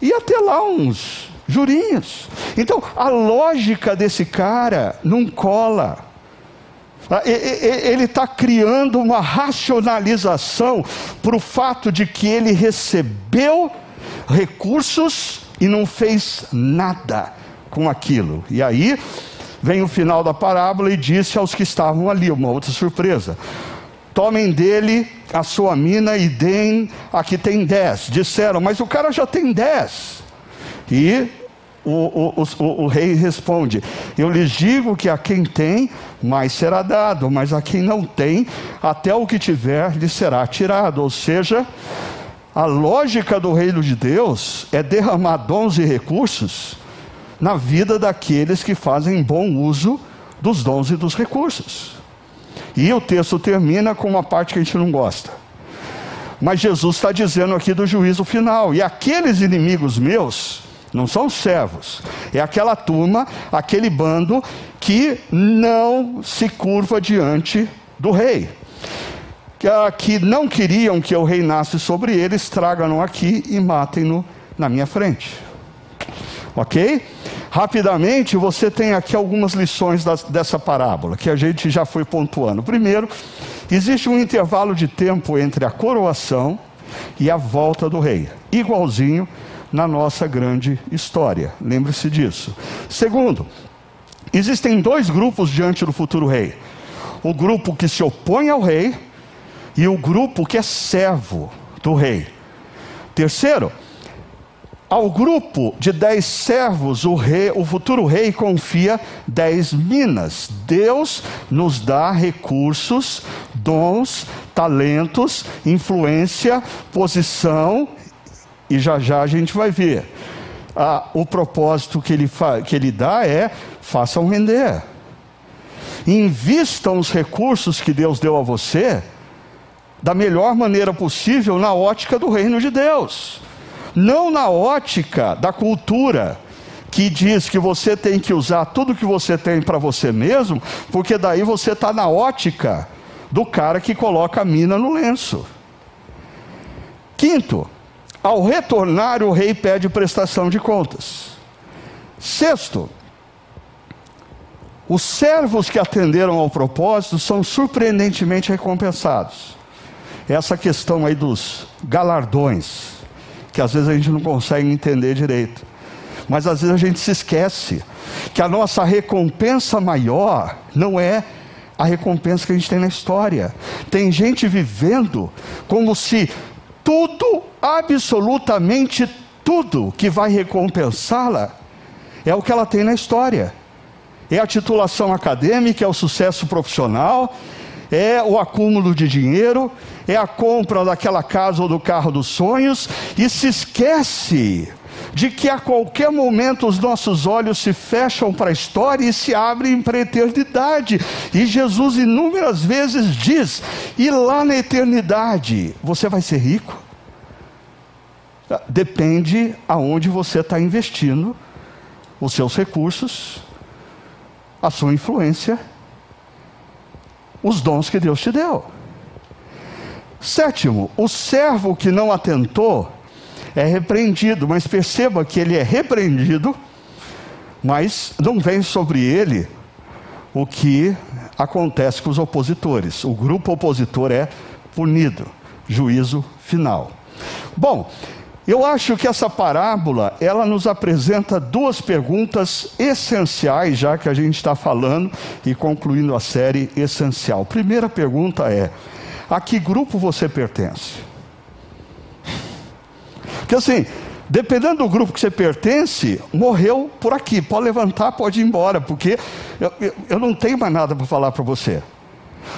ia ter lá uns jurinhos. Então, a lógica desse cara não cola. Ah, ele está criando uma racionalização para o fato de que ele recebeu recursos e não fez nada com aquilo. E aí vem o final da parábola e disse aos que estavam ali, uma outra surpresa: tomem dele a sua mina e deem a que tem dez. Disseram, mas o cara já tem dez. E o, o, o, o, rei responde: Eu lhes digo que a quem tem, mais será dado, mas a quem não tem, até o que tiver lhe será tirado. Ou seja, a lógica do reino de Deus é derramar dons e recursos na vida daqueles que fazem bom uso dos dons e dos recursos. E o texto termina com uma parte que a gente não gosta. Mas Jesus está dizendo aqui do juízo final: e aqueles inimigos meus não são servos, é aquela turma, aquele bando que não se curva diante do rei. Ah, que não queriam que eu reinasse sobre eles, tragam-no aqui e matem-no na minha frente. Ok? Rapidamente, você tem aqui algumas lições das, dessa parábola, que a gente já foi pontuando. Primeiro, existe um intervalo de tempo entre a coroação e a volta do rei, igualzinho na nossa grande história. Lembre-se disso. Segundo, existem dois grupos diante do futuro rei: o grupo que se opõe ao rei e o grupo que é servo do rei. Terceiro, ao grupo de dez servos, o, rei, o futuro rei confia dez minas. Deus nos dá recursos, dons, talentos, influência, posição e já já a gente vai ver. Ah, o propósito que ele, que ele dá é: façam render. invistam os recursos que Deus deu a você da melhor maneira possível na ótica do reino de Deus, não na ótica da cultura que diz que você tem que usar tudo que você tem para você mesmo, porque daí você está na ótica do cara que coloca a mina no lenço. Quinto, ao retornar, o rei pede prestação de contas. Sexto, os servos que atenderam ao propósito são surpreendentemente recompensados. Essa questão aí dos galardões, que às vezes a gente não consegue entender direito. Mas às vezes a gente se esquece que a nossa recompensa maior não é a recompensa que a gente tem na história. Tem gente vivendo como se tudo, absolutamente tudo que vai recompensá-la é o que ela tem na história. É a titulação acadêmica, é o sucesso profissional, é o acúmulo de dinheiro, é a compra daquela casa ou do carro dos sonhos, e se esquece de que a qualquer momento os nossos olhos se fecham para a história e se abrem para a eternidade. E Jesus inúmeras vezes diz: e lá na eternidade você vai ser rico? Depende aonde você está investindo os seus recursos, a sua influência, os dons que Deus te deu. Sétimo, o servo que não atentou é repreendido, mas perceba que ele é repreendido, mas não vem sobre ele o que acontece com os opositores. O grupo opositor é punido, juízo final. Bom, eu acho que essa parábola ela nos apresenta duas perguntas essenciais, já que a gente está falando e concluindo a série essencial. Primeira pergunta é: a que grupo você pertence? Porque assim, dependendo do grupo que você pertence, morreu por aqui. Pode levantar, pode ir embora, porque eu, eu, eu não tenho mais nada para falar para você.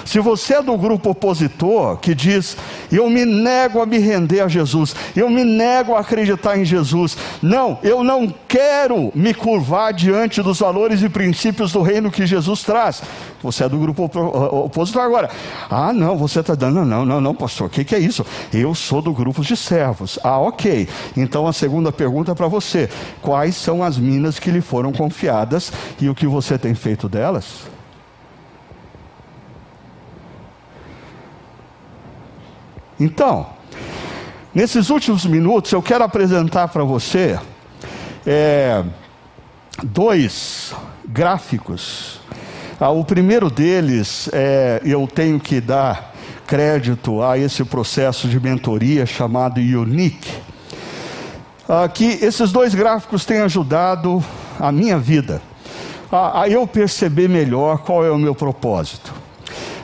Se você é do grupo opositor que diz, eu me nego a me render a Jesus, eu me nego a acreditar em Jesus, não, eu não quero me curvar diante dos valores e princípios do reino que Jesus traz. Você é do grupo opositor agora. Ah, não, você está dando, não, não, não, pastor, o que, que é isso? Eu sou do grupo de servos. Ah, ok. Então a segunda pergunta é para você: quais são as minas que lhe foram confiadas e o que você tem feito delas? Então, nesses últimos minutos eu quero apresentar para você é, dois gráficos. Ah, o primeiro deles, é, eu tenho que dar crédito a esse processo de mentoria chamado Unique. Ah, que esses dois gráficos têm ajudado a minha vida a, a eu perceber melhor qual é o meu propósito.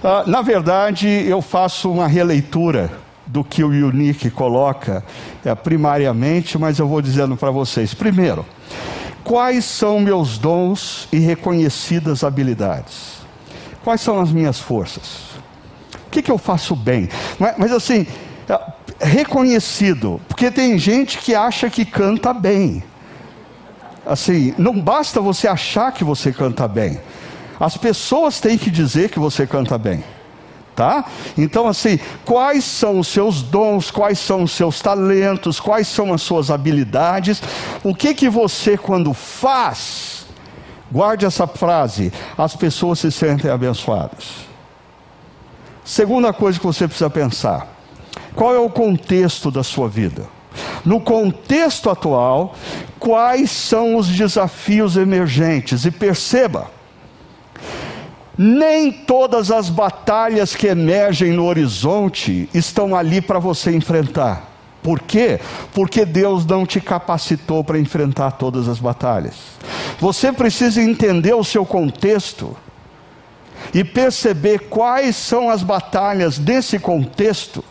Ah, na verdade, eu faço uma releitura do que o Unique coloca é, primariamente, mas eu vou dizendo para vocês. Primeiro, quais são meus dons e reconhecidas habilidades? Quais são as minhas forças? O que, que eu faço bem? Mas, mas assim, é, reconhecido, porque tem gente que acha que canta bem. Assim, não basta você achar que você canta bem. As pessoas têm que dizer que você canta bem. Tá? Então, assim, quais são os seus dons, quais são os seus talentos, quais são as suas habilidades, o que que você, quando faz, guarde essa frase, as pessoas se sentem abençoadas. Segunda coisa que você precisa pensar: qual é o contexto da sua vida? No contexto atual, quais são os desafios emergentes? E perceba, nem todas as batalhas que emergem no horizonte estão ali para você enfrentar. Por quê? Porque Deus não te capacitou para enfrentar todas as batalhas. Você precisa entender o seu contexto e perceber quais são as batalhas desse contexto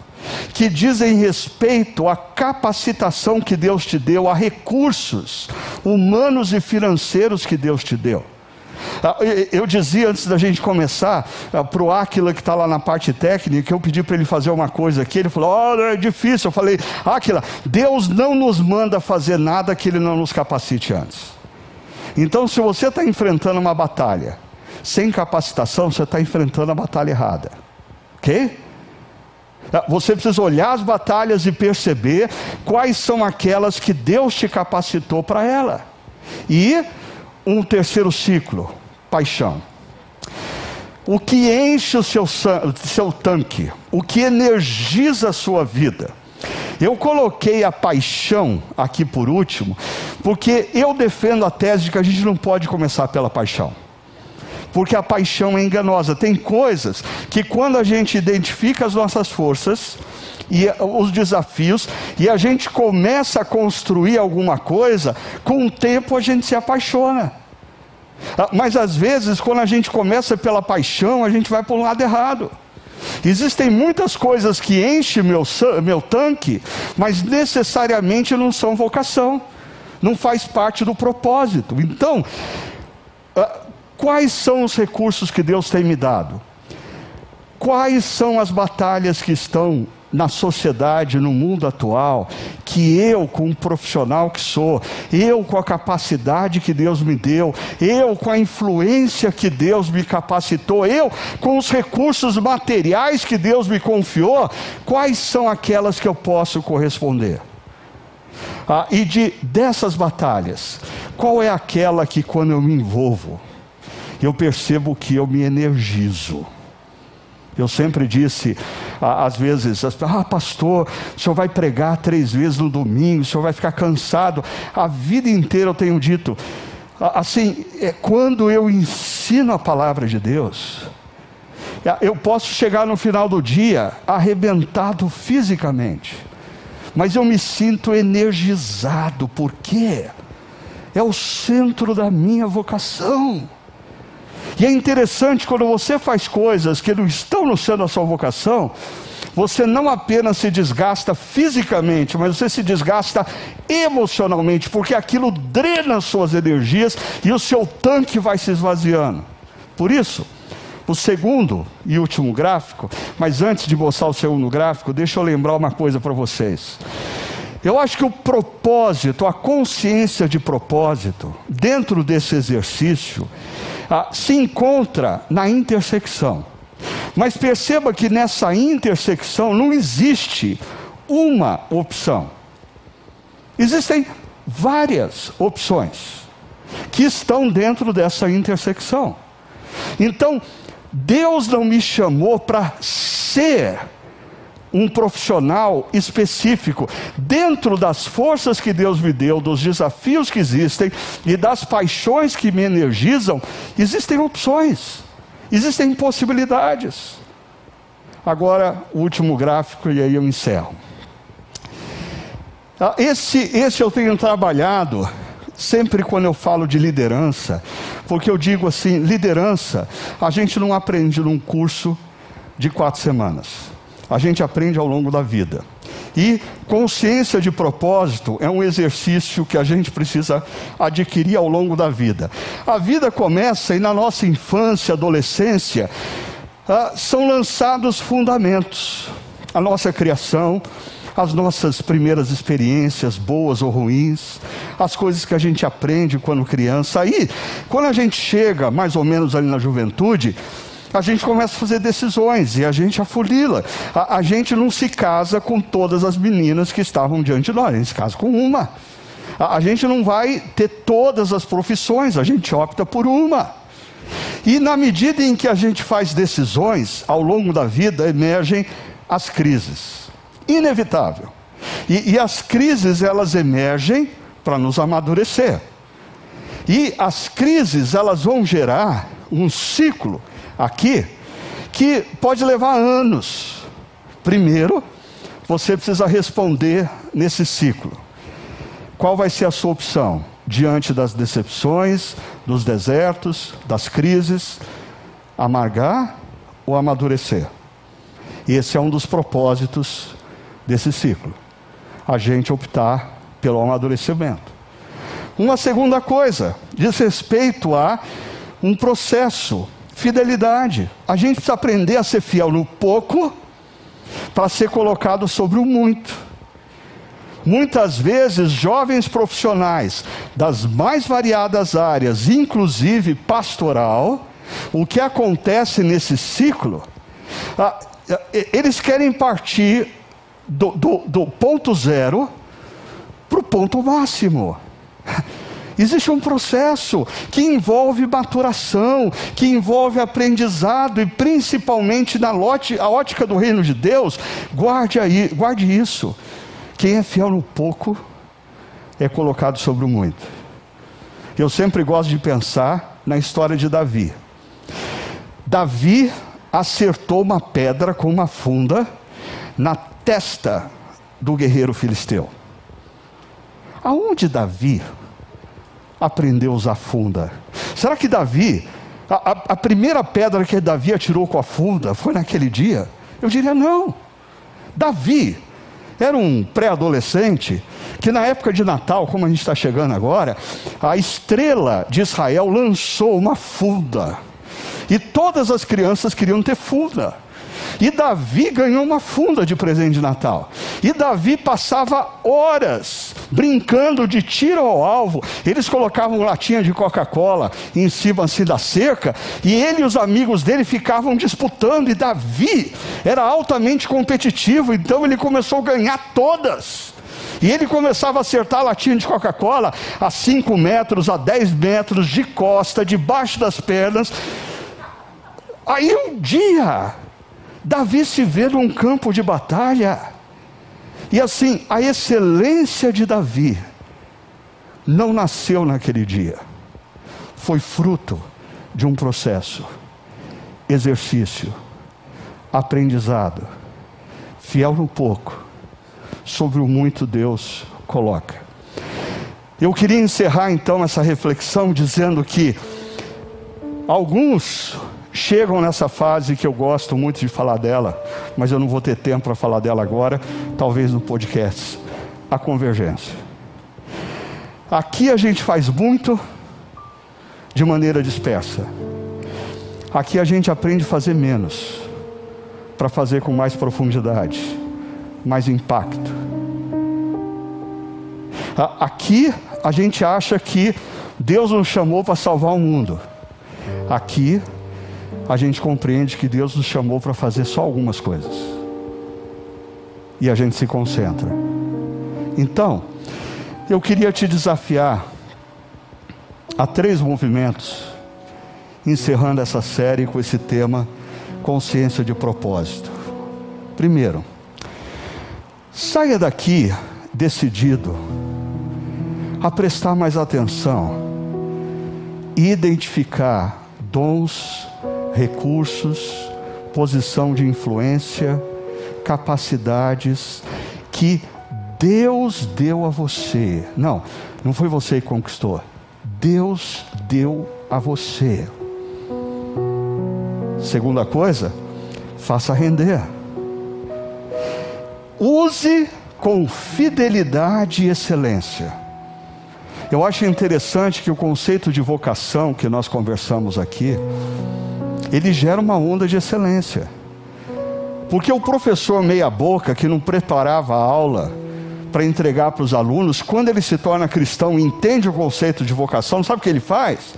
que dizem respeito à capacitação que Deus te deu, a recursos humanos e financeiros que Deus te deu. Ah, eu dizia antes da gente começar, ah, para o Aquila que está lá na parte técnica, eu pedi para ele fazer uma coisa aqui, ele falou, oh, é difícil. Eu falei, Aquila, Deus não nos manda fazer nada que Ele não nos capacite antes. Então, se você está enfrentando uma batalha, sem capacitação, você está enfrentando a batalha errada. Ok? Ah, você precisa olhar as batalhas e perceber quais são aquelas que Deus te capacitou para ela. E um terceiro ciclo, paixão. O que enche o seu, seu tanque, o que energiza a sua vida. Eu coloquei a paixão aqui por último, porque eu defendo a tese de que a gente não pode começar pela paixão porque a paixão é enganosa. Tem coisas que quando a gente identifica as nossas forças e os desafios e a gente começa a construir alguma coisa, com o tempo a gente se apaixona. Ah, mas às vezes, quando a gente começa pela paixão, a gente vai para o lado errado. Existem muitas coisas que enchem meu, meu tanque, mas necessariamente não são vocação, não faz parte do propósito. Então, ah, Quais são os recursos que Deus tem me dado? Quais são as batalhas que estão na sociedade, no mundo atual, que eu, como profissional que sou, eu com a capacidade que Deus me deu, eu com a influência que Deus me capacitou, eu com os recursos materiais que Deus me confiou, quais são aquelas que eu posso corresponder? Ah, e de dessas batalhas, qual é aquela que quando eu me envolvo, eu percebo que eu me energizo. Eu sempre disse, às vezes, ah, pastor, o senhor vai pregar três vezes no domingo, o senhor vai ficar cansado. A vida inteira eu tenho dito, assim, é quando eu ensino a palavra de Deus, eu posso chegar no final do dia arrebentado fisicamente, mas eu me sinto energizado, porque é o centro da minha vocação. E é interessante quando você faz coisas que não estão no centro da sua vocação, você não apenas se desgasta fisicamente, mas você se desgasta emocionalmente, porque aquilo drena suas energias e o seu tanque vai se esvaziando. Por isso, o segundo e último gráfico, mas antes de mostrar o segundo gráfico, deixa eu lembrar uma coisa para vocês. Eu acho que o propósito, a consciência de propósito, dentro desse exercício, ah, se encontra na intersecção. Mas perceba que nessa intersecção não existe uma opção. Existem várias opções que estão dentro dessa intersecção. Então, Deus não me chamou para ser um profissional específico, dentro das forças que Deus me deu, dos desafios que existem e das paixões que me energizam, existem opções, existem possibilidades. Agora, o último gráfico, e aí eu encerro. Ah, esse, esse eu tenho trabalhado sempre quando eu falo de liderança, porque eu digo assim: liderança, a gente não aprende num curso de quatro semanas a gente aprende ao longo da vida. E consciência de propósito é um exercício que a gente precisa adquirir ao longo da vida. A vida começa e na nossa infância, adolescência, ah, são lançados fundamentos. A nossa criação, as nossas primeiras experiências, boas ou ruins, as coisas que a gente aprende quando criança. Aí, quando a gente chega mais ou menos ali na juventude, a gente começa a fazer decisões e a gente afulila. A, a gente não se casa com todas as meninas que estavam diante de nós, a gente se casa com uma. A, a gente não vai ter todas as profissões, a gente opta por uma. E na medida em que a gente faz decisões, ao longo da vida emergem as crises. Inevitável. E, e as crises, elas emergem para nos amadurecer. E as crises, elas vão gerar um ciclo aqui que pode levar anos. Primeiro, você precisa responder nesse ciclo. Qual vai ser a sua opção diante das decepções, dos desertos, das crises? Amargar ou amadurecer? Esse é um dos propósitos desse ciclo. A gente optar pelo amadurecimento. Uma segunda coisa diz respeito a um processo Fidelidade. A gente precisa aprender a ser fiel no pouco para ser colocado sobre o muito. Muitas vezes, jovens profissionais das mais variadas áreas, inclusive pastoral, o que acontece nesse ciclo, eles querem partir do, do, do ponto zero para o ponto máximo. Existe um processo que envolve maturação, que envolve aprendizado e principalmente na lote, a ótica do reino de Deus, guarde aí, guarde isso. Quem é fiel no pouco é colocado sobre o muito. Eu sempre gosto de pensar na história de Davi. Davi acertou uma pedra com uma funda na testa do guerreiro filisteu. Aonde Davi aprendeu a usar funda? Será que Davi, a, a, a primeira pedra que Davi atirou com a funda foi naquele dia? Eu diria não. Davi era um pré-adolescente que na época de Natal, como a gente está chegando agora, a estrela de Israel lançou uma funda. E todas as crianças queriam ter funda. E Davi ganhou uma funda de presente de Natal. E Davi passava horas brincando de tiro ao alvo. Eles colocavam latinha de Coca-Cola em cima assim da cerca, e ele e os amigos dele ficavam disputando. E Davi era altamente competitivo, então ele começou a ganhar todas. E ele começava a acertar a latinha de Coca-Cola a 5 metros, a 10 metros, de costa, debaixo das pernas. Aí um dia, Davi se vê num campo de batalha. E assim, a excelência de Davi não nasceu naquele dia, foi fruto de um processo, exercício, aprendizado, fiel no pouco, sobre o muito Deus coloca. Eu queria encerrar então essa reflexão dizendo que alguns chegam nessa fase que eu gosto muito de falar dela, mas eu não vou ter tempo para falar dela agora, talvez no podcast. A convergência. Aqui a gente faz muito de maneira dispersa. Aqui a gente aprende a fazer menos, para fazer com mais profundidade, mais impacto. Aqui a gente acha que Deus nos chamou para salvar o mundo. Aqui a gente compreende que Deus nos chamou para fazer só algumas coisas. E a gente se concentra. Então, eu queria te desafiar a três movimentos, encerrando essa série com esse tema consciência de propósito. Primeiro, saia daqui decidido a prestar mais atenção e identificar dons recursos, posição de influência, capacidades que Deus deu a você. Não, não foi você que conquistou. Deus deu a você. Segunda coisa, faça render. Use com fidelidade e excelência. Eu acho interessante que o conceito de vocação que nós conversamos aqui, ele gera uma onda de excelência. Porque o professor meia-boca, que não preparava a aula para entregar para os alunos, quando ele se torna cristão e entende o conceito de vocação, sabe o que ele faz?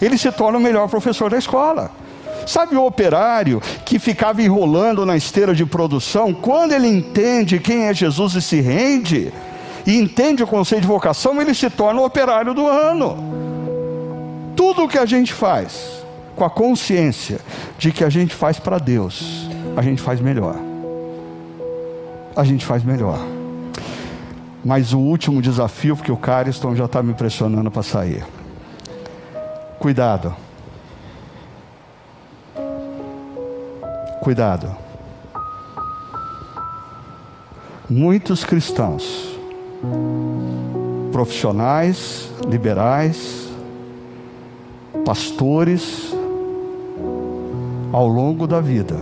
Ele se torna o melhor professor da escola. Sabe o operário que ficava enrolando na esteira de produção, quando ele entende quem é Jesus e se rende, e entende o conceito de vocação, ele se torna o operário do ano. Tudo o que a gente faz, com a consciência de que a gente faz para Deus, a gente faz melhor. A gente faz melhor. Mas o último desafio, porque o Cariston já está me pressionando para sair. Cuidado. Cuidado. Muitos cristãos, profissionais, liberais, pastores, ao longo da vida,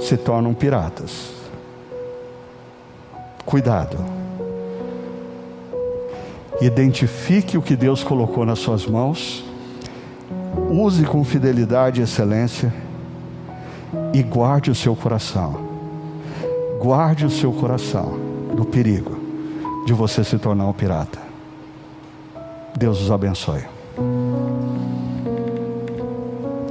se tornam piratas. Cuidado. Identifique o que Deus colocou nas suas mãos, use com fidelidade e excelência e guarde o seu coração. Guarde o seu coração do perigo de você se tornar um pirata. Deus os abençoe.